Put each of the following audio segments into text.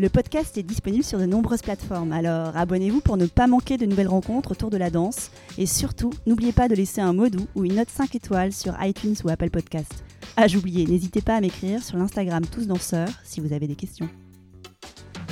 Le podcast est disponible sur de nombreuses plateformes, alors abonnez-vous pour ne pas manquer de nouvelles rencontres autour de la danse. Et surtout, n'oubliez pas de laisser un mot doux ou une note 5 étoiles sur iTunes ou Apple Podcast. Ah, j'oubliais, n'hésitez pas à m'écrire sur l'Instagram Tous Danseurs si vous avez des questions.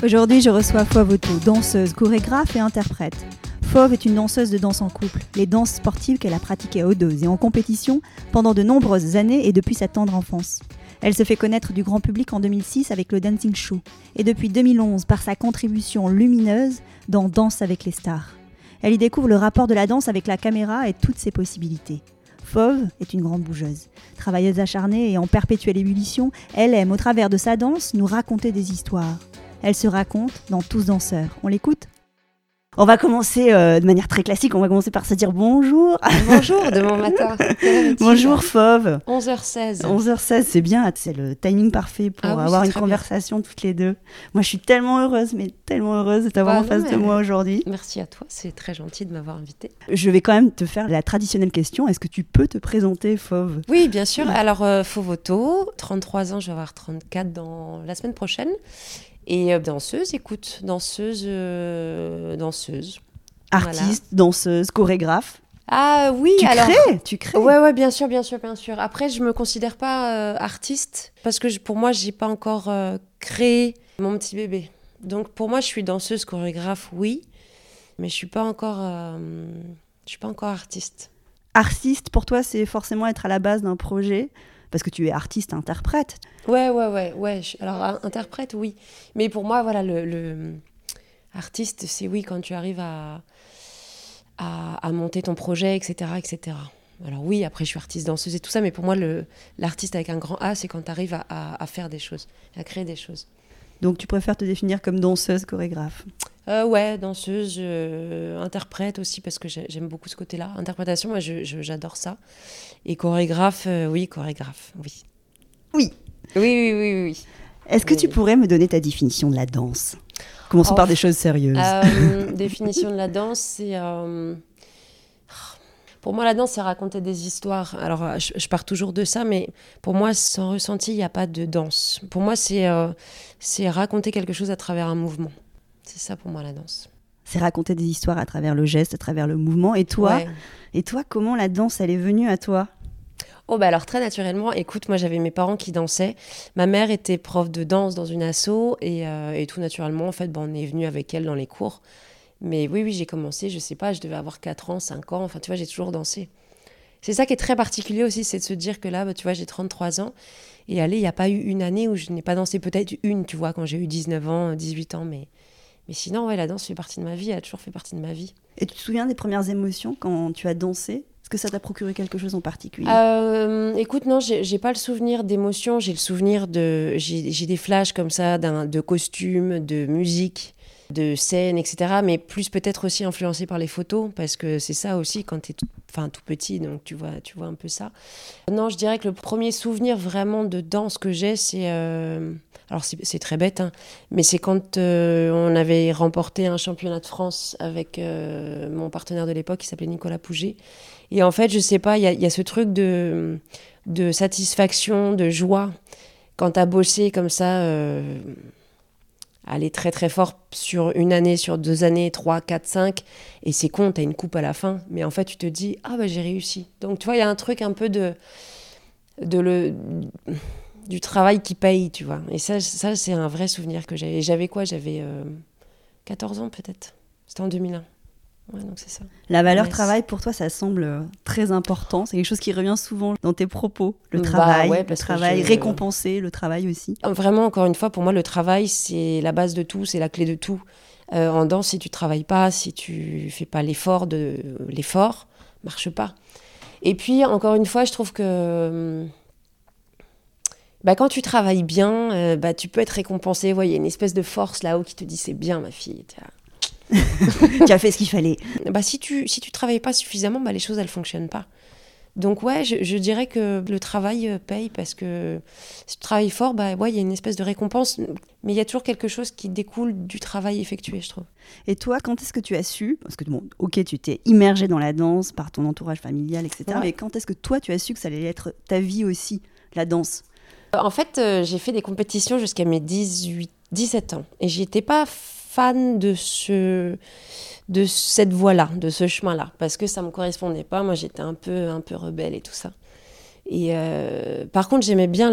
Aujourd'hui, je reçois Fauve danseuse, chorégraphe et interprète. Fauve est une danseuse de danse en couple, les danses sportives qu'elle a pratiquées à dose et en compétition pendant de nombreuses années et depuis sa tendre enfance. Elle se fait connaître du grand public en 2006 avec le Dancing Show et depuis 2011 par sa contribution lumineuse dans Danse avec les stars. Elle y découvre le rapport de la danse avec la caméra et toutes ses possibilités. Fauve est une grande bougeuse. Travailleuse acharnée et en perpétuelle ébullition, elle aime, au travers de sa danse, nous raconter des histoires. Elle se raconte dans Tous danseurs. On l'écoute? On va commencer euh, de manière très classique, on va commencer par se dire bonjour. Bonjour, demain matin. bonjour Fauve. 11h16. 11h16, c'est bien, c'est le timing parfait pour ah avoir une conversation toutes les deux. Moi, je suis tellement heureuse, mais tellement heureuse de t'avoir bah en face de moi aujourd'hui. Merci à toi, c'est très gentil de m'avoir invité. Je vais quand même te faire la traditionnelle question. Est-ce que tu peux te présenter, Fauve? Oui, bien sûr. Alors, euh, Fauve 33 ans, je vais avoir 34 dans la semaine prochaine. Et euh, danseuse, écoute, danseuse, euh, danseuse. Artiste, danseuse, chorégraphe. Ah oui, tu alors. Crées, tu crées. Ouais, ouais, bien sûr, bien sûr, bien sûr. Après, je me considère pas euh, artiste parce que pour moi, j'ai pas encore créé mon petit bébé. Donc pour moi, je suis danseuse, chorégraphe, oui, mais je suis pas encore, je suis pas encore artiste. Artiste, pour toi, c'est forcément être à la base d'un projet parce que tu es artiste, interprète. Ouais, ouais, ouais, ouais. Alors, interprète, oui. Mais pour moi, voilà, le, artiste, c'est oui, quand tu arrives à, à, monter ton projet, etc., etc. Alors oui, après, je suis artiste danseuse et tout ça, mais pour moi, l'artiste avec un grand A, c'est quand tu arrives à, à, faire des choses, à créer des choses. Donc tu préfères te définir comme danseuse, chorégraphe? Euh, Ouais, danseuse, euh, interprète aussi, parce que j'aime beaucoup ce côté-là. Interprétation, moi, j'adore ça. Et chorégraphe, euh, oui, chorégraphe, oui. Oui. Oui, oui, oui, oui. Est-ce que tu pourrais me donner ta définition de la danse? Commençons par oh. des choses sérieuses. définition de la danse, c'est... Pour moi, la danse, c'est raconter des histoires. Alors, je, pars toujours de ça, mais pour moi, sans ressenti, il n'y a pas de danse. Pour moi, c'est c'est raconter quelque chose à travers un mouvement. C'est ça pour moi la danse. C'est raconter des histoires à travers le geste, à travers le mouvement. Et toi, et toi, comment la danse, elle est venue à toi? Oh bah alors très naturellement, écoute, moi j'avais mes parents qui dansaient. Ma mère était prof de danse dans une asso et, euh, et tout naturellement, en fait, bon, on est venu avec elle dans les cours. Mais oui, oui, j'ai commencé, je sais pas, je devais avoir 4 ans, 5 ans, enfin tu vois, j'ai toujours dansé. C'est ça qui est très particulier aussi, c'est de se dire que là, bah, tu vois, j'ai 33 ans et allez, il n'y a pas eu une année où je n'ai pas dansé, peut-être une, tu vois, quand j'ai eu 19 ans, 18 ans, mais mais sinon, ouais, la danse fait partie de ma vie, elle a toujours fait partie de ma vie. Et tu te souviens des premières émotions quand tu as dansé? Est-ce que ça t'a procuré quelque chose en particulier? Euh, Écoute, non, j'ai pas le souvenir d'émotions, j'ai le souvenir de. J'ai des flashs comme ça de costumes, de musique de scène, etc. Mais plus peut-être aussi influencé par les photos, parce que c'est ça aussi quand tu es tout, tout petit, donc tu vois, tu vois un peu ça. Non, je dirais que le premier souvenir vraiment de danse que j'ai, c'est... Euh, alors c'est très bête, hein, mais c'est quand euh, on avait remporté un championnat de France avec euh, mon partenaire de l'époque qui s'appelait Nicolas Pouget. Et en fait, je sais pas, il y, y, a ce truc de, de satisfaction, de joie, quand tu as bossé comme ça aller très très fort sur une année, sur deux années, trois, quatre, cinq, et c'est con, t'as une coupe à la fin, mais en fait tu te dis ah bah j'ai réussi. Donc tu vois, il y a un truc un peu de, de le, du travail qui paye, tu vois. Et ça, ça c'est un vrai souvenir que j'avais. J'avais quoi? J'avais 14 euh, ans peut-être. C'était en 2001. Ouais, donc c'est ça. La valeur travail, pour toi, ça semble euh, très important. C'est quelque chose qui revient souvent dans tes propos. Le bah travail, le travail récompensé, le travail aussi. Vraiment, encore une fois, pour moi, le travail, c'est la base de tout, c'est la clé de tout. Euh, en danse, si tu travailles pas, si tu fais pas l'effort de l'effort, marche pas. Et puis, encore une fois, je trouve que hum, bah, quand tu travailles bien, euh, bah, tu peux être récompensé. Il y a une espèce de force là-haut qui te dit c'est bien, ma fille. tu as fait ce qu'il fallait. Bah, si tu si tu travailles pas suffisamment, bah, les choses elles fonctionnent pas. Donc ouais, je, dirais que le travail euh, paye parce que si tu travailles fort, bah ouais, il y a une espèce de récompense, mais il y a toujours quelque chose qui découle du travail effectué, je trouve. Et toi, quand est-ce que tu as su, parce que bon, ok, tu t'es immergé dans la danse par ton entourage familial, etc. Mais quand est-ce que toi, tu as su que ça allait être ta vie aussi, la danse? En fait, euh, j'ai fait des compétitions jusqu'à mes 18, 17 ans, et j'étais pas fan de ce de cette voie-là, de ce chemin-là, parce que ça me correspondait pas. Moi, j'étais un peu, un peu rebelle et tout ça. Et euh, par contre, j'aimais bien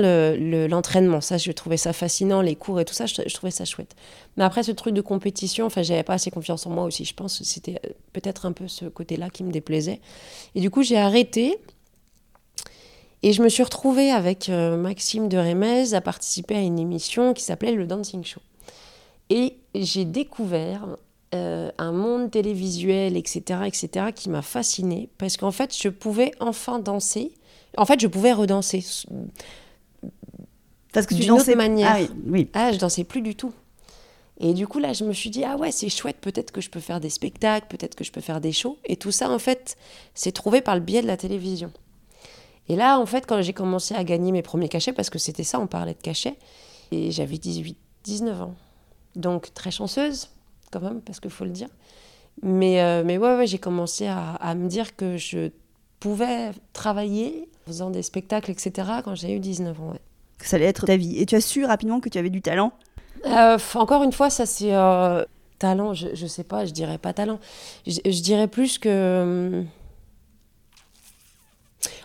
l'entraînement. Le, ça, je trouvais ça fascinant, les cours et tout ça, je, trouvais ça chouette. Mais après, ce truc de compétition, enfin, j'avais pas assez confiance en moi aussi. Je pense que c'était euh, peut-être un peu ce côté-là qui me déplaisait. Et du coup, j'ai arrêté. Et je me suis retrouvée avec euh, Maxime de Rémez à participer à une émission qui s'appelait Le Dancing Show. Et j'ai découvert euh, un monde télévisuel, etc., etc., qui m'a fascinée parce qu'en fait, je pouvais enfin danser. En fait, je pouvais redanser. Parce que tu dansais manière. Ah, oui. ah, je dansais plus du tout. Et du coup, là, je me suis dit, ah ouais, c'est chouette, peut-être que je peux faire des spectacles, peut-être que je peux faire des shows. Et tout ça, en fait, c'est trouvé par le biais de la télévision. Et là, en fait, quand j'ai commencé à gagner mes premiers cachets, parce que c'était ça, on parlait de cachets, et j'avais 18, 19 ans. Donc, très chanceuse, quand même, parce qu'il faut le dire. Mais, euh, mais ouais, ouais j'ai commencé à, à, me dire que je pouvais travailler en faisant des spectacles, etc., quand j'ai eu 19 ans. Ouais. Que ça allait être ta vie. Et tu as su rapidement que tu avais du talent? Euh, Encore une fois, ça c'est. Euh, talent, je, je sais pas, je dirais pas talent. Je, je dirais plus que.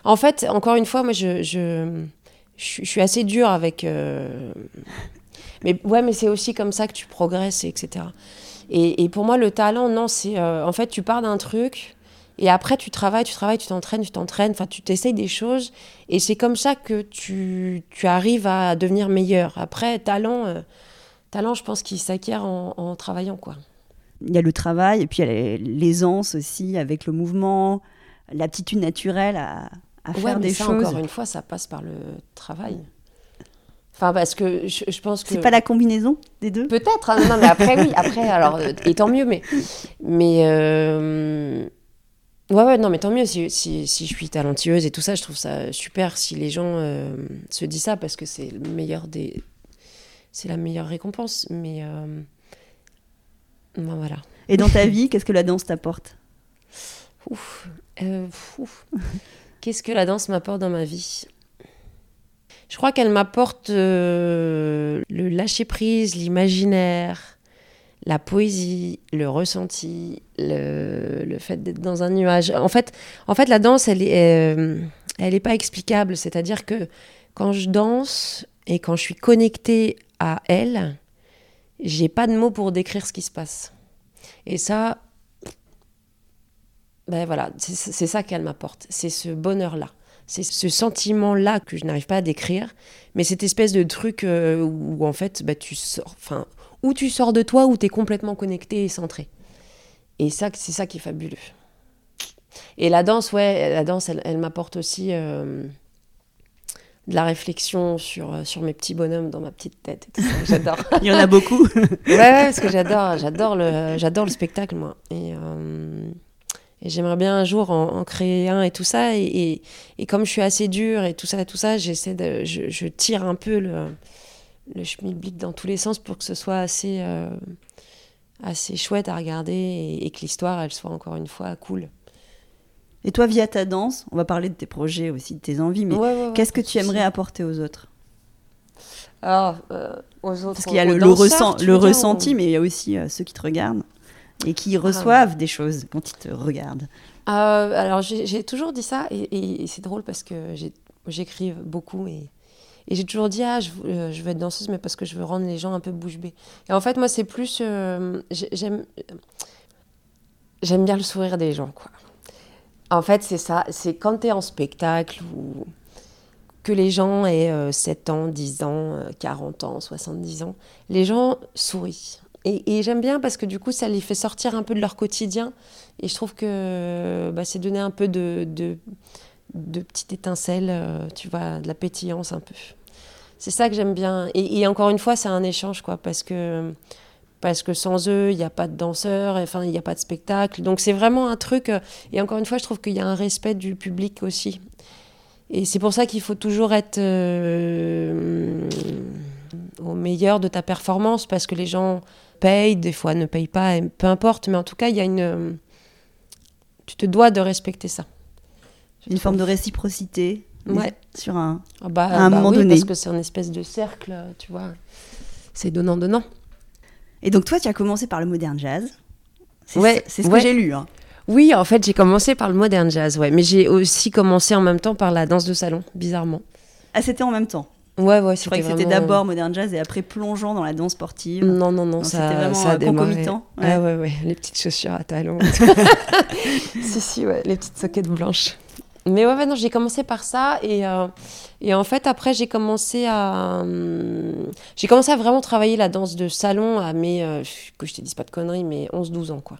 En fait, encore une fois, moi je, je, je suis assez dure avec. Mais ouais, mais c'est aussi comme ça que tu progresses, etc. Et, pour moi, le talent, non, c'est euh, en fait, tu pars d'un truc et après, tu travailles, tu travailles, tu t'entraînes, tu t'entraînes, enfin, tu t'essayes des choses et c'est comme ça que tu, tu, arrives à devenir meilleur. Après, talent, euh, talent je pense qu'il s'acquiert en, travaillant, quoi. Il y a le travail et puis il y a l'aisance aussi avec le mouvement, l'aptitude naturelle à, à faire des ça, choses. Encore une fois, ça passe par le travail. Enfin, parce que je, pense que. C'est pas la combinaison des deux? Peut-être. Hein. non, mais après, oui. Après, alors, euh, et tant mieux. Mais. mais euh, Ouais, ouais, non, mais tant mieux si, si, si, je suis talentueuse et tout ça. Je trouve ça super si les gens euh, se disent ça parce que c'est le meilleur des. C'est la meilleure récompense. Mais. Ben, voilà. Et dans ta vie, qu'est-ce que la danse t'apporte? Ouf. ouf. Qu'est-ce que la danse m'apporte dans ma vie? Je crois qu'elle m'apporte euh, le lâcher-prise, l'imaginaire, la poésie, le ressenti, le, fait d'être dans un nuage. En fait, en fait la danse, elle n'est euh, elle est pas explicable. C'est-à-dire que quand je danse et quand je suis connectée à elle, j'ai pas de mots pour décrire ce qui se passe. Et ça, ben voilà, c'est ça qu'elle m'apporte. C'est ce bonheur-là. C'est ce sentiment-là que je n'arrive pas à décrire, mais cette espèce de truc euh, où, en fait, bah, tu sors, enfin, où tu sors de toi, où tu es complètement connecté et centré. Et ça, c'est ça qui est fabuleux. Et la danse, ouais, la danse, elle, m'apporte aussi euh, de la réflexion sur, euh, sur mes petits bonhommes dans ma petite tête. J'adore. Il y en a beaucoup. ouais, parce que j'adore, j'adore le, j'adore le spectacle, moi. Et et j'aimerais bien un jour en, créer un et tout ça. Et, et, comme je suis assez dure et tout ça, tout ça, j'essaie de, je, tire un peu le, le schmilblick dans tous les sens pour que ce soit assez, euh, assez chouette à regarder et, que l'histoire, elle soit encore une fois cool. Et toi, via ta danse, on va parler de tes projets aussi, de tes envies, mais qu'est-ce que tu aimerais apporter aux autres? Alors, euh, aux autres. Parce qu'il y a le, le, le ressenti, mais il y a aussi euh, ceux qui te regardent et qui reçoivent des choses quand ils te regardent euh, Alors j'ai toujours dit ça et, c'est drôle parce que j'écris beaucoup et, et j'ai toujours dit ah je, euh, je, veux être danseuse mais parce que je veux rendre les gens un peu bouche bée. Et en fait moi c'est plus euh, j'aime j'aime bien le sourire des gens quoi. En fait c'est ça, c'est quand tu es en spectacle ou que les gens aient 7 ans, 10 ans, 40 ans, 70 ans, les gens sourient. Et, j'aime bien parce que du coup, ça les fait sortir un peu de leur quotidien. Et je trouve que bah, c'est donner un peu de, de, petites étincelles, euh, tu vois, de la pétillance un peu. C'est ça que j'aime bien. Et, et encore une fois, c'est un échange, quoi, parce que parce que sans eux, il n'y a pas de danseurs, enfin, il n'y a pas de spectacle. Donc c'est vraiment un truc, euh, et encore une fois, je trouve qu'il y a un respect du public aussi. Et c'est pour ça qu'il faut toujours être euh, au meilleur de ta performance, parce que les gens payent, des fois ne payent pas, peu importe, mais en tout cas, il y a une... Tu te dois de respecter ça. Une forme de réciprocité ouais. sur un, ah bah, à un bah moment oui, donné. Parce que c'est un espèce de cercle, tu vois. C'est donnant-donnant. Et donc toi, tu as commencé par le modern jazz. C'est Ouais, ce ouais. que j'ai lu. hein. Oui, en fait, j'ai commencé par le modern jazz, ouais. Mais j'ai aussi commencé en même temps par la danse de salon, bizarrement. Ah, c'était en même temps. Ouais, ouais, Je croyais que c'était d'abord modern jazz et après plongeant dans la danse sportive. Non, non, non, ça, c'était vraiment, ça a euh, concomitant, Ouais. ouais, ouais, les petites chaussures à talons. si, si, ouais, les petites soquettes blanches. Mais ouais, ouais, non, j'ai commencé par ça et, euh, et en fait après j'ai commencé à hum, j'ai commencé à vraiment travailler la danse de salon à mes euh, que je te dise pas de conneries mais 11-12 ans quoi.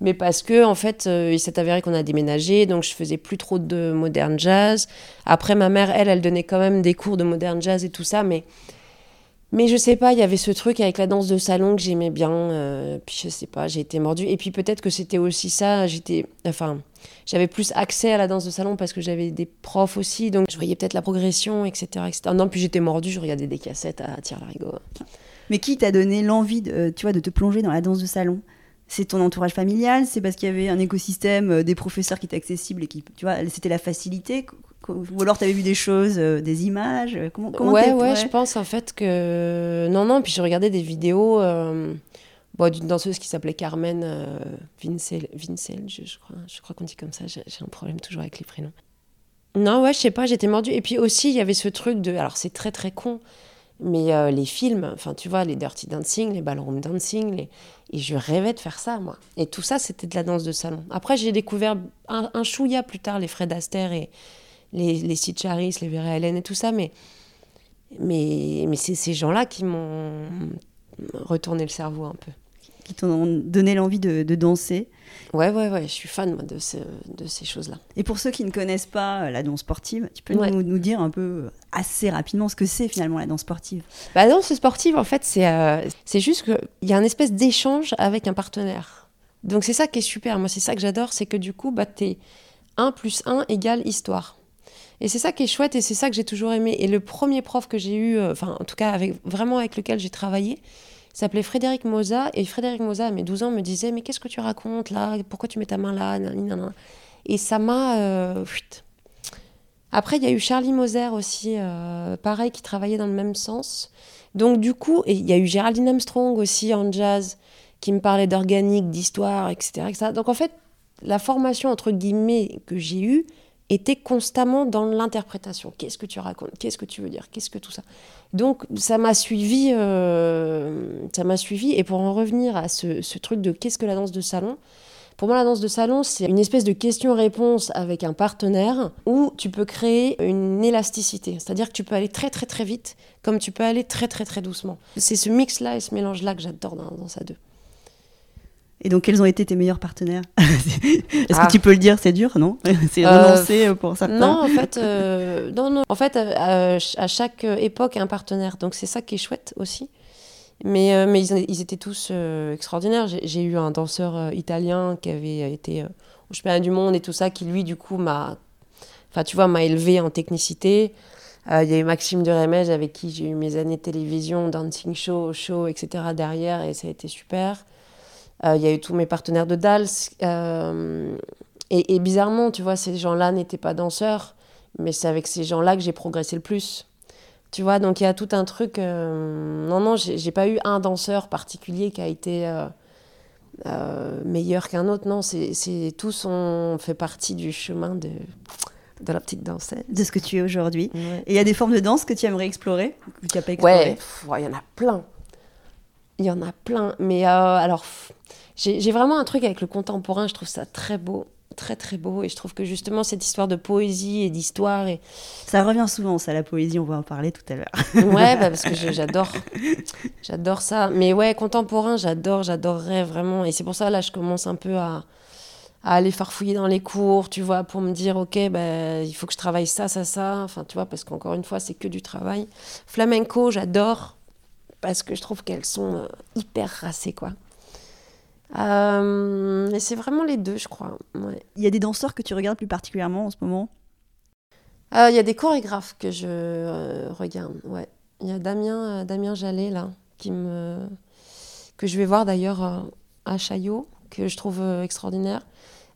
Mais parce que en fait euh, il s'est avéré qu'on a déménagé donc je faisais plus trop de modern jazz. Après ma mère elle elle donnait quand même des cours de modern jazz et tout ça mais mais je sais pas, il y avait ce truc avec la danse de salon que j'aimais bien. euh, puis je sais pas, j'ai été mordue. Et puis peut-être que c'était aussi ça. J'étais, enfin, j'avais plus accès à la danse de salon parce que j'avais des profs aussi. Donc je voyais peut-être la progression, etc. etc. Non, puis j'étais mordue, je regardais des cassettes à tire larigot. Mais qui t'a donné l'envie, de, euh, tu vois, de te plonger dans la danse de salon? C'est ton entourage familial C'est parce qu'il y avait un écosystème, euh, des professeurs qui étaient accessibles et qui, tu vois, c'était la facilité Ou alors tu avais vu des choses, euh, des images euh, Comment, comment ouais, ouais, je pense en fait que. Non, non, puis je regardais des vidéos euh, bon, d'une danseuse qui s'appelait Carmen euh, Vincel, Vincel je, je crois, je crois qu'on dit comme ça, j'ai j'ai un problème toujours avec les prénoms. Non, ouais, je sais pas, j'étais mordue. Et puis aussi, il y avait ce truc de. Alors, c'est très très con, mais euh, les films, enfin, tu vois, les Dirty Dancing, les Ballroom Dancing, et je rêvais de faire ça, moi. Et tout ça, c'était de la danse de salon. Après, j'ai découvert un, un chouïa plus tard, les Fred Astaire et les, les Sid Charis, les Vera Ellen et tout ça, mais mais, mais c'est ces gens-là qui m'ont retourné le cerveau un peu. Qui t'ont donné l'envie de, de danser. Ouais, ouais, ouais, je suis fan moi, de, ce- de ces choses-là. Et pour ceux qui ne connaissent pas euh, la danse sportive, tu peux Ouais. nous, nous dire un peu euh, assez rapidement ce que c'est finalement la danse sportive? Bah, la danse sportive, en fait, c'est euh, juste qu'il y a un espèce d'échange avec un partenaire. Donc c'est ça qui est super. Moi, c'est ça que j'adore, c'est que du coup, bah, t'es 1 plus 1 égale histoire. Et c'est ça qui est chouette et c'est ça que j'ai toujours aimé. Et le premier prof que j'ai eu, enfin, en tout cas, avec, vraiment avec lequel j'ai travaillé, s'appelait Frédéric Moza. Et Frédéric Moza, à mes 12 ans, me disait Mais qu'est-ce que tu racontes là? Pourquoi tu mets ta main là? Et ça m'a. euh. Après, il y a eu Charlie Moser aussi, euh, pareil, qui travaillait dans le même sens. Donc, du coup, il y a eu Géraldine Armstrong aussi en jazz, qui me parlait d'organique, d'histoire, etc., etc. Donc, en fait, la formation, entre guillemets, que j'ai eue était constamment dans l'interprétation. Qu'est-ce que tu racontes? Qu'est-ce que tu veux dire? Qu'est-ce que tout ça? Donc, ça m'a suivi, euh, ça m'a suivi. Et pour en revenir à ce, truc de qu'est-ce que la danse de salon pour moi, la danse de salon, c'est une espèce de question-réponse avec un partenaire où tu peux créer une élasticité. C'est-à-dire que tu peux aller très très très vite, comme tu peux aller très très très doucement. C'est ce mix-là et ce mélange-là que j'adore dans, dans ça deux. Et donc, quels ont été tes meilleurs partenaires Est-ce Ah. que tu peux le dire C'est dur, non C'est Euh, renoncer euh, pour certains Non, en fait, euh, non, non. En fait, euh, à, à chaque époque, un partenaire. Donc c'est ça qui est chouette aussi. Mais, euh, mais ils, ils étaient tous euh, extraordinaires. J'ai eu un danseur euh, italien qui avait été euh, au championnat du monde et tout ça, qui lui, du coup, m'a, enfin, tu vois, m'a élevé en technicité. Euh, Il y a eu Maxime de Remège avec qui j'ai eu mes années de télévision, dancing show, show, etc. derrière et ça a été super. Euh, Il y a eu tous mes partenaires de Dals. euh, et, et bizarrement, tu vois, ces gens-là n'étaient pas danseurs, mais c'est avec ces gens-là que j'ai progressé le plus. Tu vois, donc il y a tout un truc. euh, Non, non, j'ai pas eu un danseur particulier qui a été euh, euh, meilleur qu'un autre. Non, c'est tous ont fait partie du chemin de, de la petite dansette. de ce que tu es aujourd'hui. Ouais. Et il y a des formes de danse que tu aimerais explorer, que tu n'as pas exploré ouais, il y en a plein. Il y en a plein. Mais euh, alors, j'ai vraiment un truc avec le contemporain. Je trouve ça très beau. Très, très beau. Et je trouve que justement, cette histoire de poésie et d'histoire. Et... Ça revient souvent, ça, la poésie, on va en parler tout à l'heure. Ouais, bah, parce que j'adore. J'adore ça. Mais ouais, contemporain, j'adore, j'adorerais vraiment. Et c'est pour ça, là, je commence un peu à, à aller farfouiller dans les cours, tu vois, pour me dire, ok, ben, il faut que je travaille ça, ça, ça. Enfin, tu vois, parce qu'encore une fois, c'est que du travail. Flamenco, j'adore, parce que je trouve qu'elles sont euh, hyper racées, quoi. Euh, et c'est vraiment les deux, je crois. Ouais. Il y a des danseurs que tu regardes plus particulièrement en ce moment? Euh, Il y a des chorégraphes que je euh, regarde, ouais. Il y a Damien, Damien Jallet, là, qui me... que je vais voir d'ailleurs à Chaillot, que je trouve extraordinaire.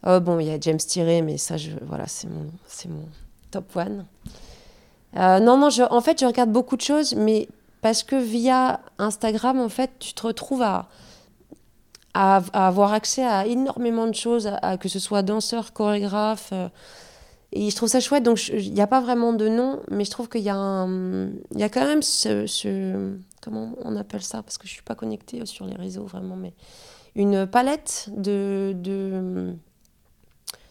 Bon, il y a James Tiré, mais ça, je, voilà, c'est mon, mon top one. Non, non, je, en fait, je regarde beaucoup de choses, mais parce que via Instagram, en fait, tu te retrouves à, avoir accès à énormément de choses, à, que ce soit danseur, chorégraphe. euh, et je trouve ça chouette, donc il n'y a pas vraiment de nom, mais je trouve qu'il y, a y a quand même ce, Comment on appelle ça? Parce que je ne suis pas connectée sur les réseaux vraiment, mais une palette de.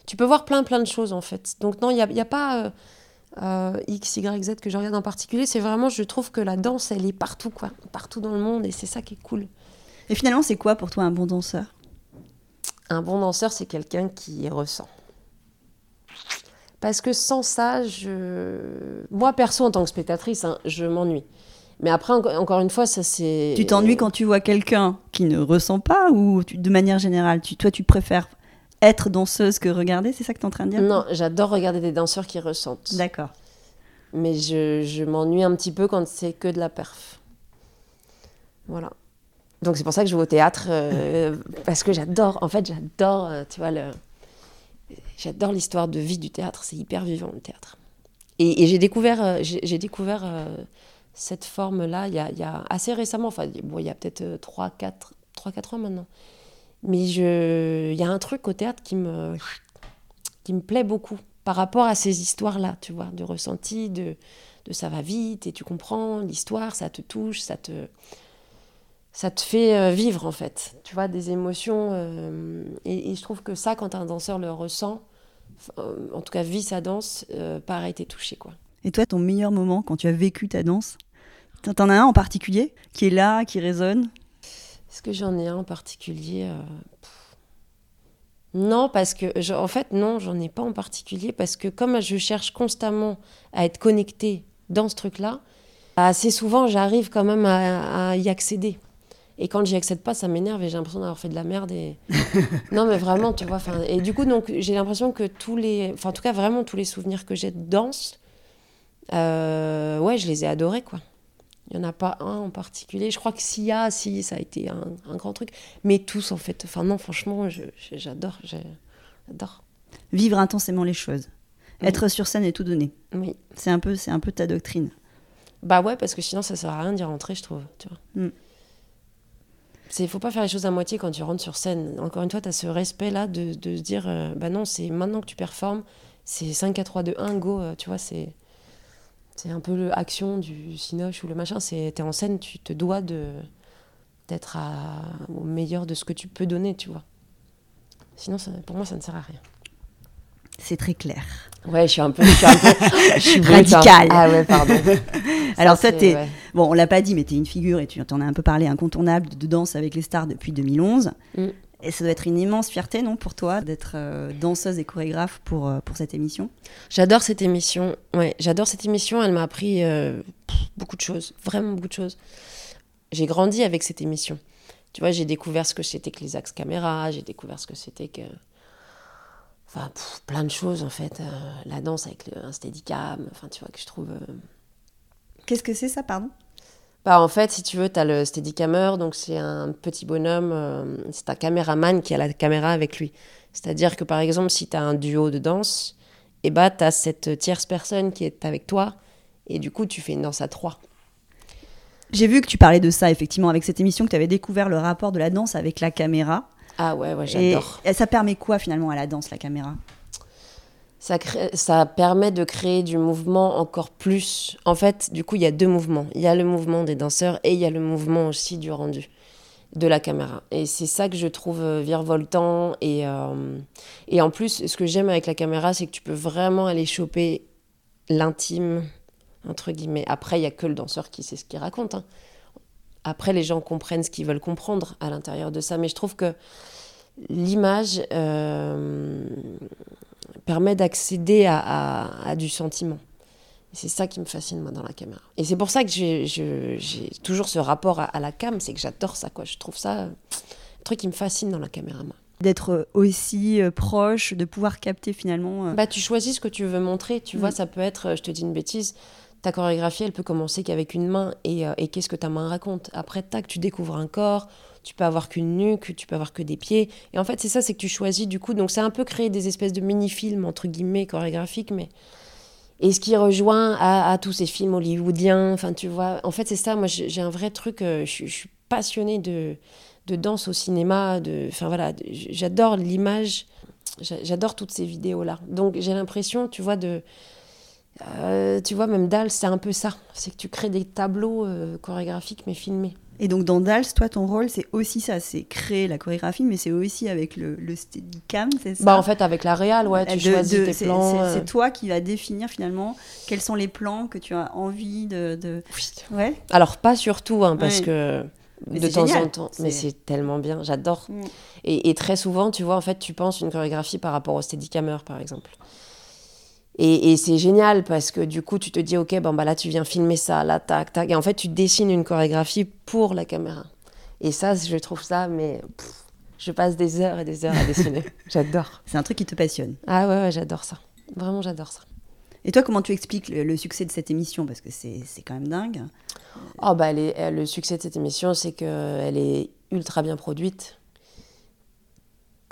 tu peux voir plein, plein de choses en fait. Donc non, il n'y a pas euh, euh, X, Y, Z que je regarde en particulier. C'est vraiment, je trouve que la danse, elle est partout, quoi. Partout dans le monde, et c'est ça qui est cool. Et finalement, c'est quoi pour toi un bon danseur? Un bon danseur, c'est quelqu'un qui ressent. Parce que sans ça, je... moi perso en tant que spectatrice, hein, je m'ennuie. Mais après, enco- encore une fois, ça c'est. Tu t'ennuies quand tu vois quelqu'un qui ne ressent pas ou tu- de manière générale, tu, toi, tu préfères être danseuse que regarder C'est ça que tu es en train de dire? Non, j'adore regarder des danseurs qui ressentent. D'accord. Mais je, je m'ennuie un petit peu quand c'est que de la perf. Voilà. Donc c'est pour ça que je vais au théâtre, euh, parce que j'adore, en fait, j'adore, euh, tu vois, le... j'adore l'histoire de vie du théâtre, c'est hyper vivant le théâtre. Et, et j'ai découvert, euh, j'ai découvert euh, cette forme-là il y y a assez récemment, enfin, bon, il y a peut-être 3-4 ans maintenant. Mais il y a un truc au théâtre qui me, qui me plaît beaucoup par rapport à ces histoires-là, tu vois, de ressenti, de, de ça va vite et tu comprends l'histoire, ça te touche, ça te, ça te fait euh, vivre en fait, tu vois, des émotions. euh, et, je trouve que ça, quand un danseur le ressent, euh, en tout cas vit sa danse, euh, pareil, t'es touché quoi. Et toi, ton meilleur moment quand tu as vécu ta danse? T'en as un en particulier qui est là, qui résonne? Est-ce que j'en ai un en particulier euh. Non, parce que, je- en fait, non, j'en ai pas en particulier, parce que comme je cherche constamment à être connectée dans ce truc-là, assez souvent, j'arrive quand même à, à y accéder. Et quand j'y accède pas, ça m'énerve et j'ai l'impression d'avoir fait de la merde. Et... non, mais vraiment, tu vois. Et du coup, donc, j'ai l'impression que tous les. Enfin, en tout cas, vraiment, tous les souvenirs que j'ai de danse, euh, ouais, je les ai adorés, quoi. Il n'y en a pas un en particulier. Je crois que s'il y a, si, ça a été un, un grand truc. Mais tous, en fait. Enfin, non, franchement, j'adore. J'adore. Vivre intensément les choses. Être sur scène et tout donner. Oui. C'est un peu, c'est un peu ta doctrine. Bah ouais, parce que sinon, ça sert à rien d'y rentrer, je trouve. Tu vois. Mm. Faut pas faire les choses à moitié quand tu rentres sur scène. Encore une fois, tu as ce respect-là de, de se dire, euh, bah non, c'est maintenant que tu performes, c'est 5, 4, 3, 2, 1, go. euh, tu vois, c'est... C'est un peu l'action du cinoche ou le machin. C'est t'es en scène, tu te dois de d'être au meilleur de ce que tu peux donner, tu vois. Sinon, ça- pour moi, ça ne sert à rien. C'est très clair. Ouais, je suis un peu, je suis un peu, je suis brute, hein. Radicale. Ah ouais, pardon. Alors Ça, t'es- ouais. Bon, on l'a pas dit, mais tu es une figure et tu en as un peu parlé incontournable de danse avec les stars depuis 2011. Mm. Et ça doit être une immense fierté, non, pour toi, d'être euh, danseuse et chorégraphe pour, euh, pour cette émission? J'adore cette émission. Ouais, j'adore cette émission. Elle m'a appris euh, beaucoup de choses, vraiment beaucoup de choses. J'ai grandi avec cette émission. Tu vois, j'ai découvert ce que c'était que les axes caméra, j'ai découvert ce que c'était que. Enfin, pff, plein de choses en fait. Euh, la danse avec le, un steadicam, enfin, tu vois, que je trouve. euh, Qu'est-ce que c'est ça, pardon? Bah, en fait, si tu veux, tu as le steadicammer, donc c'est un petit bonhomme, euh, c'est un caméraman qui a la caméra avec lui. C'est-à-dire que par exemple, si tu as un duo de danse, et bah, tu as cette tierce personne qui est avec toi, et du coup, tu fais une danse à trois. J'ai vu que tu parlais de ça, effectivement, avec cette émission, que tu avais découvert le rapport de la danse avec la caméra. Ah ouais, ouais, j'adore. et ça permet quoi, finalement, à la danse, la caméra? Ça, crée- ça permet de créer du mouvement encore plus. En fait, du coup, il y a deux mouvements. Il y a le mouvement des danseurs et il y a le mouvement aussi du rendu de la caméra. Et c'est ça que je trouve euh, virevoltant. Et, euh, et en plus, ce que j'aime avec la caméra, c'est que tu peux vraiment aller choper l'intime, entre guillemets. Après, il y a que le danseur qui sait ce qu'il raconte. hein. Après, les gens comprennent ce qu'ils veulent comprendre à l'intérieur de ça. Mais je trouve que l'image euh, permet d'accéder à, du sentiment. C'est ça qui me fascine, moi, dans la caméra. Et c'est pour ça que j'ai toujours ce rapport à, la cam, c'est que j'adore ça, quoi. Je trouve ça un truc qui me fascine dans la caméra, moi. D'être aussi euh, proche, de pouvoir capter finalement. Bah, tu choisis ce que tu veux montrer, tu vois, mm. ça peut être, je te dis une bêtise, ta chorégraphie, elle peut commencer qu'avec une main et, et qu'est-ce que ta main raconte. Après, tac, tu découvres un corps, tu peux avoir qu'une nuque, tu peux avoir que des pieds. Et en fait, c'est ça, c'est que tu choisis du coup. Donc, c'est un peu créer des espèces de mini-films, entre guillemets, chorégraphiques, mais. Et ce qui rejoint à, tous ces films hollywoodiens, enfin, tu vois. En fait, c'est ça, moi, j'ai un vrai truc. Euh, je, suis passionnée de, de danse au cinéma. De, enfin, voilà, j'adore l'image. J'adore toutes ces vidéos-là. Donc, j'ai l'impression, tu vois, de. Euh, tu vois, même Dal, c'est un peu ça. C'est que tu crées des tableaux euh, chorégraphiques, mais filmés. Et donc dans Dals, toi, ton rôle, c'est aussi ça, c'est créer la chorégraphie, mais c'est aussi avec le, le steadicam, c'est ça? Bah en fait, avec la réal, ouais, tu choisis tes plans. C'est euh. toi qui vas définir finalement quels sont les plans que tu as envie de... de... Oui. Ouais. Alors pas surtout, hein, parce que de temps en temps, mais c'est tellement bien, j'adore. Mm. Et, et, très souvent, tu vois, en fait, tu penses une chorégraphie par rapport au steadicammer, par exemple. Et, c'est génial parce que du coup, tu te dis, ok, bon, bah là, tu viens filmer ça, là, tac, tac. Et en fait, tu dessines une chorégraphie pour la caméra. Et ça, je trouve ça, mais je passe des heures et des heures à dessiner. j'adore. C'est un truc qui te passionne. Ah ouais, ouais j'adore ça. Vraiment, j'adore ça. Et toi, comment tu expliques le, succès de cette émission? Parce que c'est quand même dingue. Oh, bah, le succès de cette émission, c'est qu'elle est ultra bien produite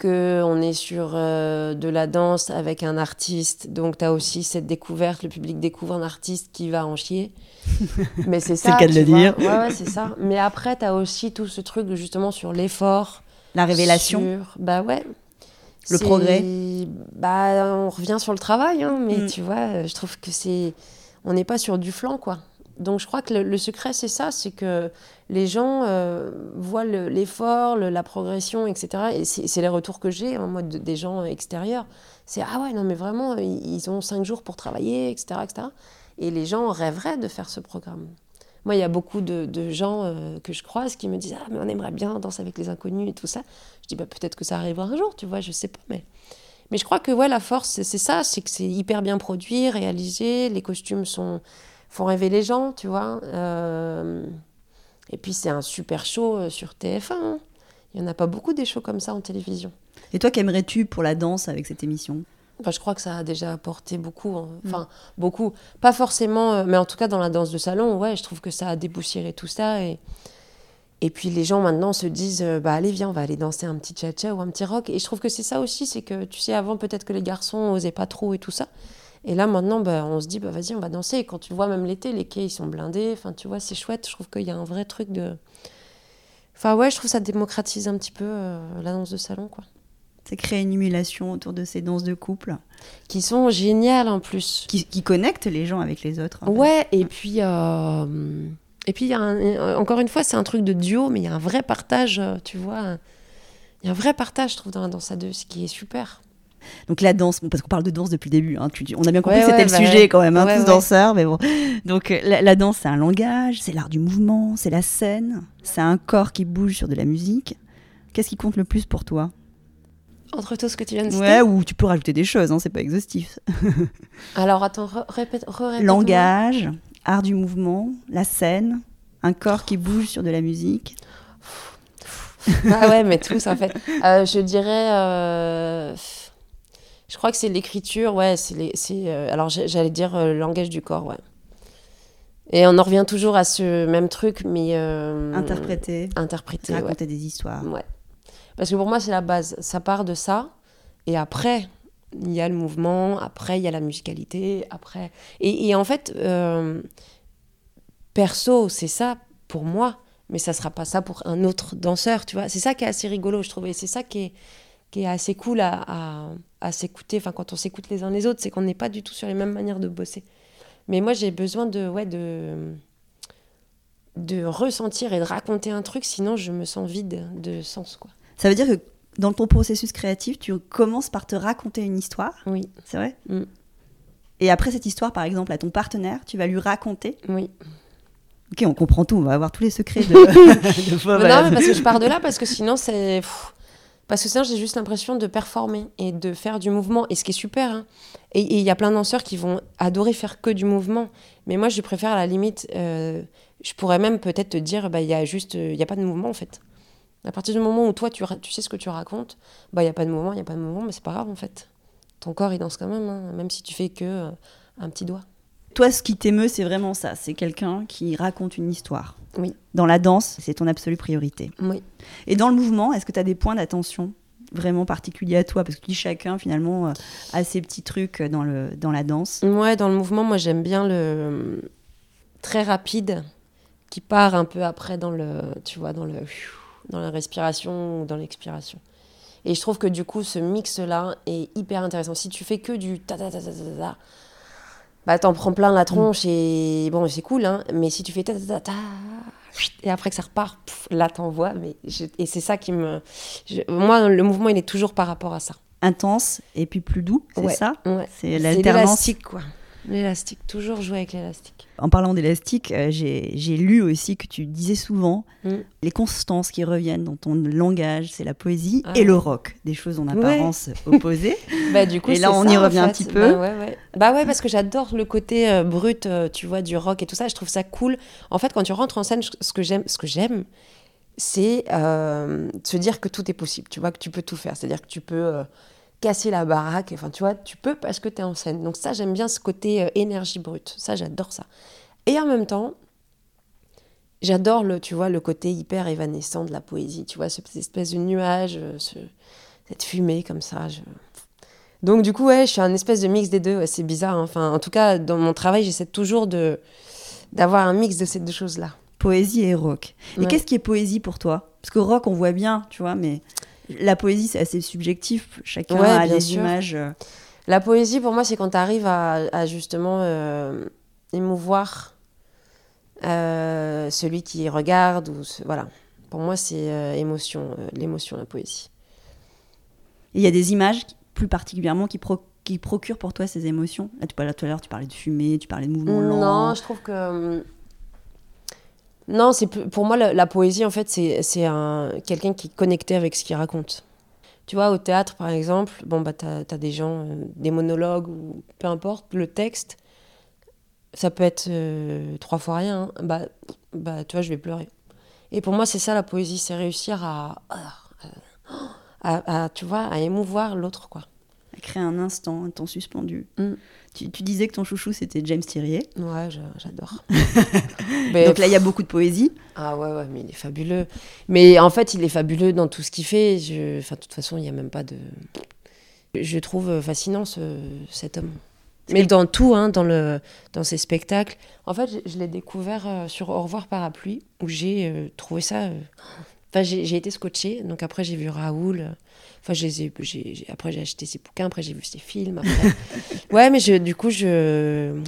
on est sur euh, de la danse avec un artiste. Donc, tu as aussi cette découverte. Le public découvre un artiste qui va en chier. Mais c'est ça. c'est le cas de le dire. Ouais, c'est ça. Mais après, tu as aussi tout ce truc justement sur l'effort. La révélation. Bah ouais. Le progrès. Bah, on revient sur le travail, hein, mais mm. tu vois, je trouve que c'est. On n'est pas sur du flanc, quoi. Donc je crois que le, secret, c'est ça, c'est que les gens euh, voient l'effort, la progression, etc. Et c'est les retours que j'ai en mode des gens extérieurs. C'est ah ouais, non mais vraiment, ils ont cinq jours pour travailler, etc., etc. Et les gens rêveraient de faire ce programme. Moi, il y a beaucoup de, gens euh, que je croise qui me disent ah mais on aimerait bien danser avec les inconnus et tout ça. Je dis bah peut-être que ça arrivera un jour, tu vois, je sais pas, mais mais je crois que ouais la force c'est ça, c'est que c'est hyper bien produit, réalisé, les costumes sont font rêver les gens, tu vois. Euh, et puis c'est un super show euh, sur TF1. Hein. Il n'y en a pas beaucoup des shows comme ça en télévision. Et toi, qu'aimerais-tu pour la danse avec cette émission? Enfin, Je crois que ça a déjà apporté beaucoup. Hein. Mm. Enfin, beaucoup. Pas forcément, euh, mais en tout cas dans la danse de salon, ouais, je trouve que ça a déboussiéré tout ça. Et, et puis les gens maintenant se disent, bah allez, viens, on va aller danser un petit cha-cha ou un petit rock. Et je trouve que c'est ça aussi, c'est que tu sais, avant peut-être que les garçons n'osaient pas trop et tout ça. Et là, maintenant, bah, on se dit, bah, vas-y, on va danser. Et quand tu vois même l'été, les quais, ils sont blindés. Enfin, tu vois, c'est chouette. Je trouve qu'il y a un vrai truc de. Enfin, ouais, je trouve que ça démocratise un petit peu euh, la danse de salon, quoi. C'est créer une émulation autour de ces danses de couple. Qui sont géniales en plus. Qui, qui connectent les gens avec les autres. Ouais, et puis. Euh, et puis, y a encore une fois, c'est un truc de duo, mais il y a un vrai partage, euh, tu vois. Il y a un vrai partage, je trouve, dans la danse à deux, ce qui est super. Donc la danse, parce qu'on parle de danse depuis le début, hein, on a bien compris que c'était le bah sujet quand même, hein, tous danseurs, mais bon. Donc euh, la, danse, c'est un langage, c'est l'art du mouvement, c'est la scène, c'est un corps qui bouge sur de la musique. Qu'est-ce qui compte le plus pour toi? Entre tout ce que tu viens de dire Ouais, ou tu peux rajouter des choses, hein, c'est pas exhaustif. Alors attends, répète, Langage, art du mouvement, la scène, un corps qui bouge sur de la musique. ah ouais, mais tous en fait. Euh, je dirais. Euh, je crois que c'est l'écriture, ouais, c'est euh, alors j'allais dire euh, le langage du corps, ouais. Et on en revient toujours à ce même truc, mais euh, interpréter, interpréter, raconter des histoires. Ouais. Parce que pour moi c'est la base. Ça part de ça, et après il y a le mouvement, après il y a la musicalité, après. Et, et en fait, perso, c'est ça pour moi, mais ça sera pas ça pour un autre danseur, tu vois. C'est ça qui est assez rigolo, je trouve, et c'est ça qui est qui est assez cool à, à, s'écouter, enfin quand on s'écoute les uns les autres, c'est qu'on n'est pas du tout sur les mêmes manières de bosser. Mais moi j'ai besoin de, ouais, de, de ressentir et de raconter un truc, sinon je me sens vide de sens. Quoi. Ça veut dire que dans ton processus créatif, tu commences par te raconter une histoire Oui. C'est vrai? Mm. Et après cette histoire, par exemple, à ton partenaire, tu vas lui raconter? Oui. Ok, on comprend tout, on va avoir tous les secrets de, de Non, mais parce que je pars de là, parce que sinon c'est Parce que sinon, j'ai juste l'impression de performer et de faire du mouvement. Et ce qui est super. hein. Et il y a plein de danseurs qui vont adorer faire que du mouvement. Mais moi, je préfère à la limite. euh, je pourrais même peut-être te dire, bah, il y a pas de mouvement en fait. À partir du moment où toi, tu, sais ce que tu racontes, bah, il y a pas de mouvement, il y a pas de mouvement, mais c'est pas grave en fait. Ton corps, il danse quand même, hein, même si tu fais que euh, un petit doigt. Toi, ce qui t'émeut, c'est vraiment ça. C'est quelqu'un qui raconte une histoire. Oui. Dans la danse, c'est ton absolue priorité. Oui. Et dans le mouvement, est-ce que tu as des points d'attention vraiment particuliers à toi? Parce que chacun, finalement, euh, a ses petits trucs dans, le, dans la danse. Ouais, dans le mouvement, moi j'aime bien le très rapide qui part un peu après dans le, tu vois, dans le, dans la respiration ou dans l'expiration. Et je trouve que du coup, ce mix-là est hyper intéressant. Si tu fais que du ta ta ta ta ta, ta, bah t'en prends plein la tronche et bon, c'est cool, hein. Mais si tu fais ta ta ta ta et après que ça repart, pouf, là t'envoies. Mais je- et c'est ça qui me, je- moi, le mouvement, il est toujours par rapport à ça. Intense et puis plus doux, c'est Ouais, ça? Ouais. C'est l'alternance. quoi. L'élastique, toujours jouer avec l'élastique. En parlant d'élastique, euh, j'ai lu aussi que tu disais souvent Mm. les constances qui reviennent dans ton langage, c'est la poésie Ah et le rock, des choses en Ouais. apparence opposées. Bah, du coup, Et là, on ça, y en revient un petit peu. Bah ouais, ouais. Bah ouais, parce que j'adore le côté euh, brut, euh, tu vois, du rock et tout ça. Je trouve ça cool. En fait, quand tu rentres en scène, je- ce que j'aime, ce que j'aime, c'est euh, se dire que tout est possible. Tu vois, que tu peux tout faire. C'est-à-dire que tu peux casser la baraque. Enfin, tu vois, tu peux parce que tu es en scène. Donc ça, j'aime bien ce côté euh, énergie brute. Ça, j'adore ça. Et en même temps, j'adore le, tu vois, le côté hyper évanescent de la poésie. Tu vois, ce- cette espèce de nuage, euh, ce- cette fumée comme ça. je- donc du coup, ouais, je suis un espèce de mix des deux. ouais, c'est bizarre. hein. Enfin, en tout cas, dans mon travail, j'essaie toujours de d'avoir un mix de ces deux choses-là. poésie et rock. Et Ouais. qu'est-ce qui est poésie pour toi? Parce que rock, on voit bien, tu vois, mais la poésie, c'est assez subjectif. Chacun Ouais, a des images. euh, La poésie, pour moi, c'est quand tu arrives à, à justement euh, émouvoir euh, celui qui regarde. Ou ce- voilà. Pour moi, c'est euh, émotion, l'émotion, la poésie. Il y a des images plus particulièrement qui, pro- qui procurent pour toi ces émotions. Là, tu parlais tout à l'heure, tu parlais de fumée, tu parlais de mouvement lent. Non, je trouve que. Non, c'est pour moi, la, la poésie, en fait, c'est c'est un quelqu'un qui est connecté avec ce qu'il raconte. Tu vois, au théâtre, par exemple, bon, bah, t'as as des gens, euh, des monologues, ou peu importe, le texte, ça peut être euh, trois fois rien. hein. Bah, bah, tu vois, je vais pleurer. Et pour moi, c'est ça la poésie, c'est réussir à, à, à- tu vois, à émouvoir l'autre, quoi. À créer un instant, un temps suspendu. Mm. Tu, tu disais que ton chouchou, c'était James Thierry. Ouais, j'adore. Donc là, il y a beaucoup de poésie. Ah ouais, ouais, mais il est fabuleux. Mais en fait, il est fabuleux dans tout ce qu'il fait. Je... Enfin, de toute façon, il n'y a même pas de... Je trouve fascinant ce... cet homme. Mais dans tout, hein, dans, le... dans ses spectacles. En fait, je, je l'ai découvert euh, sur Au revoir parapluie, où j'ai euh, trouvé ça... euh, Enfin, j'ai été scotchée. Donc après, j'ai vu Raoul. Enfin, ai- j'ai- après, j'ai acheté ses bouquins. Après, j'ai vu ses films. Après... ouais, mais je, du coup, je...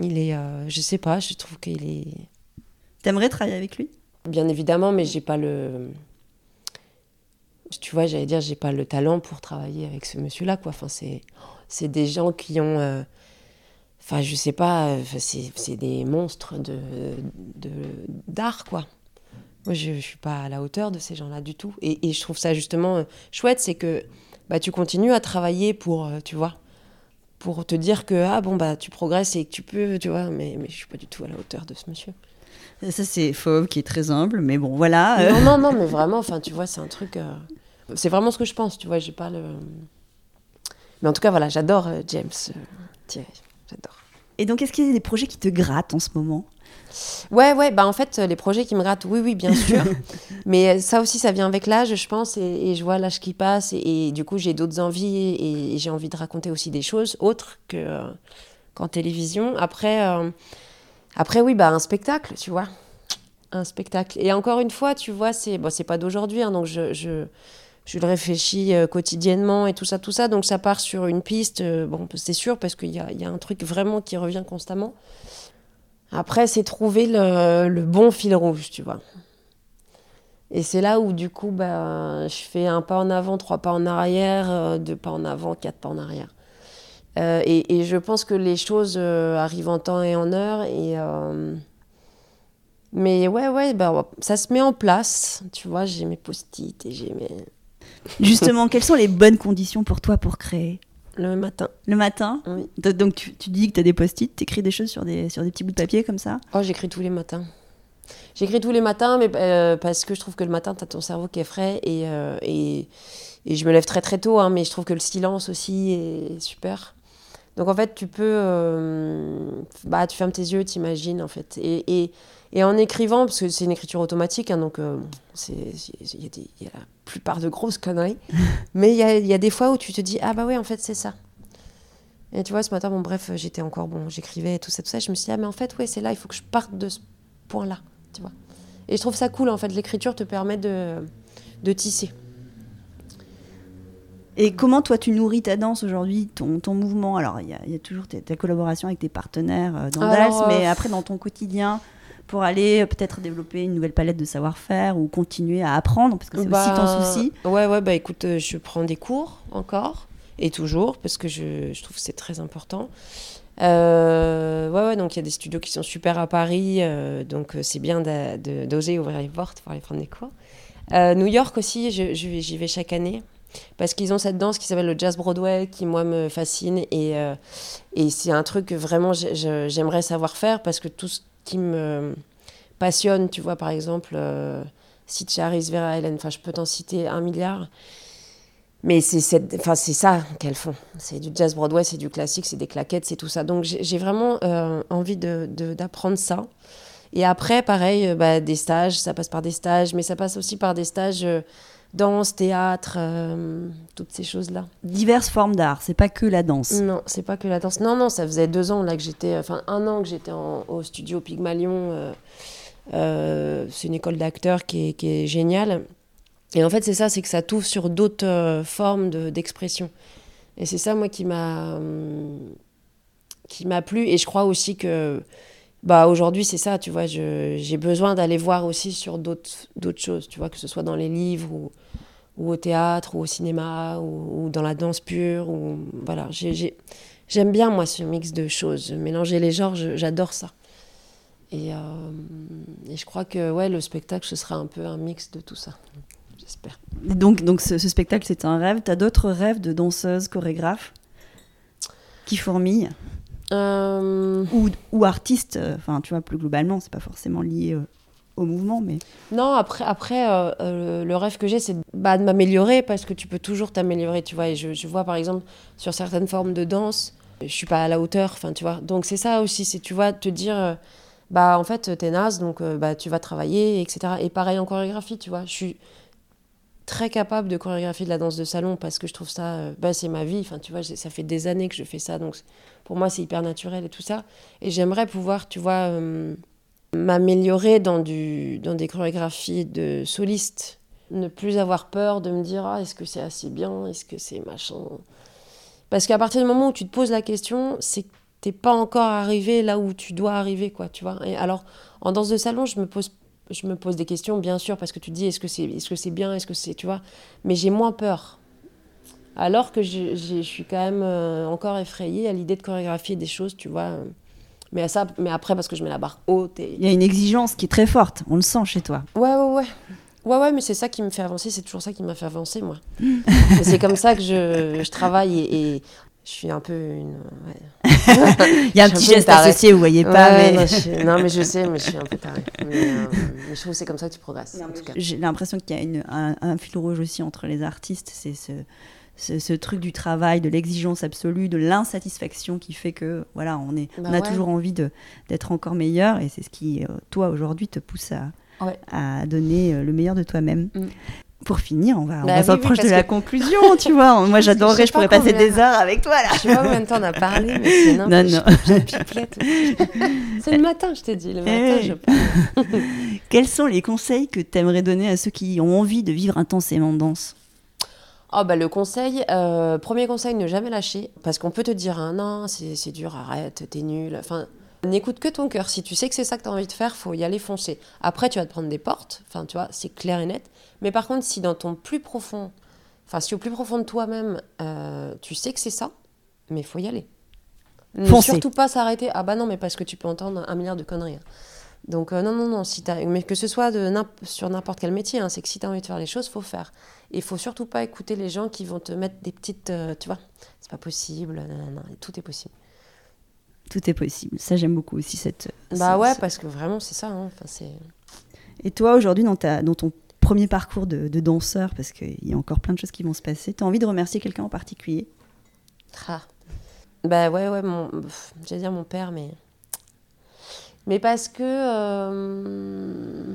Il est... euh, Je sais pas, je trouve qu'il est... T'aimerais travailler avec lui? Bien évidemment, mais j'ai pas le. Tu vois, j'allais dire, j'ai pas le talent pour travailler avec ce monsieur-là, quoi. Enfin, c'est, des gens qui ont. euh, Enfin, je sais pas, euh, c'est, des monstres de, de, d'art, quoi. Moi, je, je suis pas à la hauteur de ces gens-là du tout. Et, et je trouve ça justement euh, chouette, c'est que bah, tu continues à travailler pour, euh, tu vois, pour te dire que, ah bon, bah, tu progresses et que tu peux, tu vois, mais, mais je suis pas du tout à la hauteur de ce monsieur. Ça, c'est Fauve qui est très humble, mais bon, voilà. euh, Non, non, non, mais vraiment, enfin, tu vois, c'est un truc. euh, C'est vraiment ce que je pense, tu vois, j'ai pas le. Mais en tout cas, voilà, j'adore euh, James Thierry, j'adore. Et donc, est-ce qu'il y a des projets qui te grattent en ce moment? Ouais, ouais, bah en fait, euh, les projets qui me grattent, oui, oui, bien sûr. mais euh, ça aussi, ça vient avec l'âge, je pense, et, et je vois l'âge qui passe, et, et du coup, j'ai d'autres envies, et, et j'ai envie de raconter aussi des choses autres que euh, qu'en télévision. Après, euh, après, oui, bah un spectacle, tu vois. Un spectacle. Et encore une fois, tu vois, c'est bon, c'est pas d'aujourd'hui, hein, donc je, je, je le réfléchis euh, quotidiennement et tout ça, tout ça. Donc ça part sur une piste, bon, c'est sûr, parce qu'il y a, y a un truc vraiment qui revient constamment. Après, c'est trouver le, bon fil rouge, tu vois. Et c'est là où, du coup, bah, je fais un pas en avant, trois pas en arrière, euh, deux pas en avant, quatre pas en arrière. Euh, et, je pense que les choses euh, arrivent en temps et en heure. Et, Mais ouais, ouais, bah, ça se met en place. Tu vois, j'ai mes post-it et j'ai mes. Justement, quelles sont les bonnes conditions pour toi pour créer? Le matin. Le matin Oui. Do- Donc tu, tu dis que tu as des post-it, tu écris des choses sur des, sur des petits bouts de papier comme ça Oh, j'écris tous les matins. J'écris tous les matins, mais euh, parce que je trouve que le matin, tu as ton cerveau qui est frais et, euh, et, et je me lève très très tôt, hein, mais je trouve que le silence aussi est super. Donc en fait, tu peux. euh, bah, tu fermes tes yeux, t'imagines en fait. Et, et, et en écrivant, parce que c'est une écriture automatique, hein, donc euh, il y, a y la plupart de grosses conneries, mais il y a, il y a des fois où tu te dis Ah bah ouais, en fait, c'est ça. Et tu vois, ce matin, bon, bref, j'étais encore, bon, j'écrivais et tout ça, tout ça. Je me suis dit, ah, mais en fait, ouais, c'est là, il faut que je parte de ce point-là, tu vois. Et je trouve ça cool, en fait. L'écriture te permet de, de tisser. Et comment toi tu nourris ta danse aujourd'hui, ton, ton mouvement? Alors il y, a- il y a toujours ta, ta collaboration avec tes partenaires euh, dans Alors, mais euh, après dans ton quotidien, pour aller euh, peut-être développer une nouvelle palette de savoir-faire ou continuer à apprendre, parce que c'est aussi ton Bah, souci. Ouais, ouais, bah écoute, je prends des cours encore, et toujours, parce que je, je trouve que c'est très important. Euh, ouais, ouais, donc il y a des studios qui sont super à Paris, euh, donc c'est bien d'oser ouvrir les portes pour aller prendre des cours. Euh, New York aussi, j'y vais chaque année. Parce qu'ils ont cette danse qui s'appelle le jazz Broadway, qui moi me fascine. Et, euh, et c'est un truc que vraiment j'aimerais savoir faire parce que tout ce qui me passionne, tu vois, par exemple, euh, si Vera Helen, enfin je peux t'en citer un milliard. Mais c'est enfin, c'est ça qu'elles font. C'est du jazz Broadway, c'est du classique, c'est des claquettes, c'est tout ça. Donc j'ai vraiment euh, envie d'apprendre ça. Et après, pareil, euh, bah, des stages, ça passe par des stages, mais ça passe aussi par des stages euh, danse, théâtre, euh, toutes ces choses-là. Diverses formes d'art, c'est pas que la danse. Non, c'est pas que la danse. Non, non, ça faisait deux ans là que j'étais, enfin un an que j'étais au studio Pygmalion. euh, euh, c'est une école d'acteurs qui est, qui est géniale. Et en fait, c'est ça, c'est que ça t'ouvre sur d'autres formes de- d'expression. et c'est ça, moi, qui m'a hum, qui m'a plu. Et je crois aussi que bah aujourd'hui, c'est ça, tu vois, j'ai besoin d'aller voir aussi sur d'autres choses, tu vois, que ce soit dans les livres ou, au théâtre ou au cinéma ou, dans la danse pure. Ou, voilà, j'ai- j'ai- j'aime bien, moi, ce mix de choses. Mélanger les genres, j'adore ça. Et, euh, et je crois que ouais, le spectacle, ce sera un peu un mix de tout ça. J'espère. Donc, donc ce, spectacle, c'est un rêve. T'as d'autres rêves de danseuse, chorégraphe qui fourmillent? Euh, ou, ou artiste, euh, enfin tu vois, plus globalement, c'est pas forcément lié euh, au mouvement, mais Non, après, après euh, le rêve que j'ai, c'est bah, de m'améliorer parce que tu peux toujours t'améliorer, tu vois. Et je, je vois par exemple sur certaines formes de danse, je suis pas à la hauteur, enfin, tu vois. Donc c'est ça aussi, c'est tu vois, te dire, euh, bah en fait, t'es naze, donc euh, bah, tu vas travailler, etc. Et pareil en chorégraphie, tu vois. Je suis très capable de chorégraphier de la danse de salon parce que je trouve ça, euh, bah, c'est ma vie, enfin, tu vois, ça fait des années que je fais ça, donc pour moi, c'est hyper naturel et tout ça. Et j'aimerais pouvoir, tu vois. euh, m'améliorer dans, dans des chorégraphies de soliste. Ne plus avoir peur de me dire ah, est-ce que c'est assez bien, est-ce que c'est machin? Parce qu'à partir du moment où tu te poses la question, c'est que t'es pas encore arrivé là où tu dois arriver, quoi, tu vois. Et alors, en danse de salon, je me pose, je me pose des questions, bien sûr, parce que tu te dis est-ce que c'est est -ce c'est bien, est-ce que c'est, tu vois. Mais j'ai moins peur. Alors que je, je suis quand même euh, encore effrayée à l'idée de chorégraphier des choses, tu vois. Mais, à ça, mais après, parce que je mets la barre haute et, il y a une exigence qui est très forte, on le sent chez toi. Ouais, ouais, ouais. Ouais, ouais, mais c'est ça qui me fait avancer, c'est toujours ça qui m'a fait avancer, moi. C'est comme ça que je, je travaille et, et je suis un peu une. ouais. Il y a un petit geste associé, vous voyez pas, Ouais, mais non, je suis- non, mais je sais, mais je suis un peu tarée. Mais, euh, mais je trouve que c'est comme ça que tu progresses, j'ai l'impression qu'il y a une- un, un fil rouge aussi entre les artistes, c'est ce, ce, ce truc du travail, de l'exigence absolue, de l'insatisfaction qui fait que voilà, on, est, Bah on a ouais. toujours envie d'être encore meilleur et c'est ce qui, euh, toi, aujourd'hui, te pousse à, Ouais. à donner euh, le meilleur de toi-même. Mm. Pour finir, on va, on Bah va oui, s'approcher oui, de la que- conclusion, tu vois. Moi, j'adorerais, sais je pourrais pas passer combien- des heures avec toi, là. Je sais pas combien de temps on a parlé, mais c'est Non, non. C'est le matin, je t'ai dit. Le matin, Eh. je parle. Quels sont les conseils que tu aimerais donner à ceux qui ont envie de vivre intensément danse? Oh bah le conseil, euh, premier conseil, ne jamais lâcher. Parce qu'on peut te dire, ah, non, c'est c'est dur, arrête, t'es nul. Enfin, n'écoute que ton cœur. Si tu sais que c'est ça que tu as envie de faire, faut y aller foncer. Après, tu vas te prendre des portes, enfin, tu vois, c'est clair et net. Mais par contre, si dans ton plus profond, enfin, si au plus profond de toi-même, euh, tu sais que c'est ça, mais il faut y aller. Ne Foncer. surtout pas s'arrêter. Ah bah non, mais parce que tu peux entendre un milliard de conneries. hein. Donc non, non, non, si mais que ce soit de sur n'importe quel métier, hein, c'est que si tu as envie de faire les choses, faut faire. Et il faut surtout pas écouter les gens qui vont te mettre des petites, tu vois, c'est pas possible, tout est possible. Tout est possible. Ça, j'aime beaucoup aussi cette. Bah ouais, parce que vraiment, c'est ça. Hein. Enfin, Et toi, aujourd'hui, dans, ta, dans ton premier parcours de, danseur, parce qu'il y a encore plein de choses qui vont se passer, tu as envie de remercier quelqu'un en particulier? Ah. Bah ouais, ouais, mon... j'allais dire mon père, mais. Mais parce que. Euh,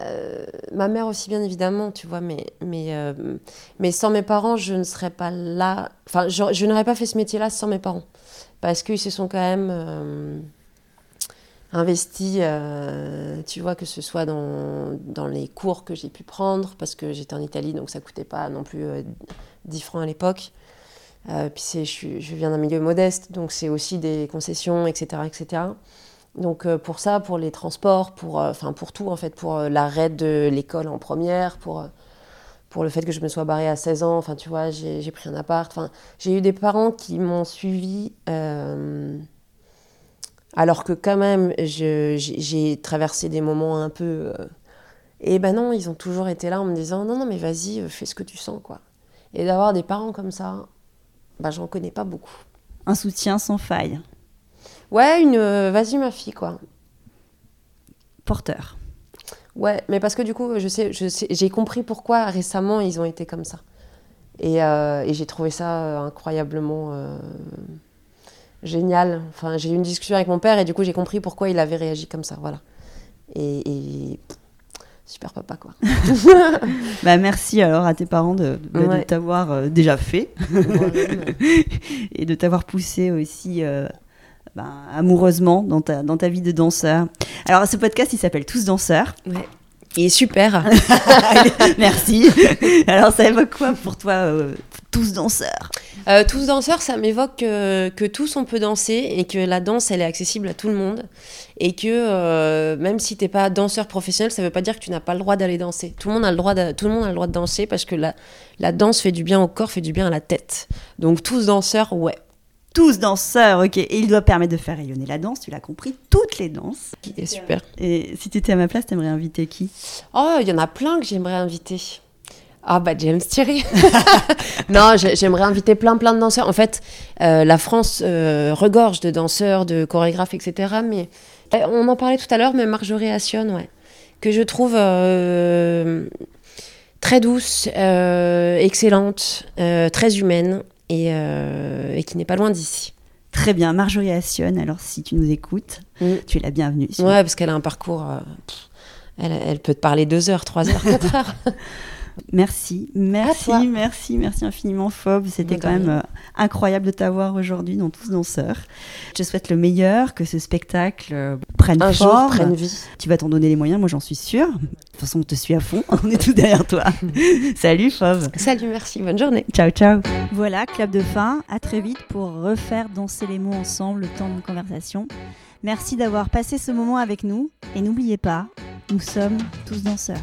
euh, ma mère aussi, bien évidemment, tu vois, mais, mais, euh, mais sans mes parents, je ne serais pas là. Enfin, je, je n'aurais pas fait ce métier-là sans mes parents parce qu'ils se sont quand même euh, investis, euh, tu vois, que ce soit dans, dans les cours que j'ai pu prendre, parce que j'étais en Italie, donc ça coûtait pas non plus 10 euh, francs à l'époque. puis je, je, viens d'un milieu modeste, donc c'est aussi des concessions, etc. etc. Donc pour ça, pour les transports, pour, enfin pour tout en fait, pour l'arrêt de l'école en première, pour pour le fait que je me sois barrée à 16 ans. Enfin, tu vois, j'ai pris un appart. Enfin, j'ai eu des parents qui m'ont suivi. Euh, alors que quand même, j'ai traversé des moments un peu... Euh, et ben non, ils ont toujours été là en me disant, non, non, mais vas-y, euh, fais ce que tu sens, quoi. Et d'avoir des parents comme ça, bah, j'en connais pas beaucoup. Un soutien sans faille. Ouais, une... vas-y, ma fille, quoi. Porteur. Ouais, mais parce que du coup, je sais, je sais, j'ai compris pourquoi récemment ils ont été comme ça. Et, euh, et j'ai trouvé ça euh, incroyablement euh, génial. Enfin, j'ai eu une discussion avec mon père et du coup, j'ai compris pourquoi il avait réagi comme ça. Voilà. Et, super papa, quoi. bah, merci alors à tes parents de, de, t'avoir déjà fait et de t'avoir poussé aussi. Ben, amoureusement dans ta, dans ta vie de danseur. Alors, ce podcast, il s'appelle Tous danseurs. Ouais. Il est super. Merci. Alors, ça évoque quoi pour toi, euh, tous danseurs? Euh, Tous danseurs, ça m'évoque que, tous on peut danser et que la danse, elle est accessible à tout le monde. Et que euh, même si tu n'es pas danseur professionnel, ça ne veut pas dire que tu n'as pas le droit d'aller danser. Tout le monde a le droit de, tout le monde a le droit de danser parce que la, la danse fait du bien au corps, fait du bien à la tête. Donc, tous danseurs, ouais tous danseurs, ok. Et il doit permettre de faire rayonner la danse, tu l'as compris, toutes les danses. Qui est super. Et si tu étais à ma place, t'aimerais inviter qui? Oh, il y en a plein que j'aimerais inviter. Ah bah James Thierry. non, j'aimerais inviter plein plein de danseurs. En fait, euh, la France euh, regorge de danseurs, de chorégraphes, etc. Mais euh, on en parlait tout à l'heure, mais Marjorie Assion, ouais, que je trouve très douce, excellente, très humaine euh, et, qui n'est pas loin d'ici. Très bien, Marjorie Assion, alors si tu nous écoutes, mm. tu es la bienvenue. Ouais, parce qu'elle a un parcours, euh, elle, elle, peut te parler deux heures, trois heures, quatre heures. Merci, merci, merci, merci infiniment, Fob. C'était quand même euh, incroyable de t'avoir aujourd'hui dans Tous Danseurs. Je te souhaite le meilleur, que ce spectacle euh, prenne Un forme. Jour, prenne vie. Tu vas t'en donner les moyens, moi j'en suis sûre. De toute façon, on te suit à fond, on est tous derrière toi. Salut, Fauve. Salut, merci, bonne journée. Ciao, ciao. Voilà, clap de fin. À très vite pour refaire danser les mots ensemble le temps de conversation. Merci d'avoir passé ce moment avec nous. Et n'oubliez pas, nous sommes tous danseurs.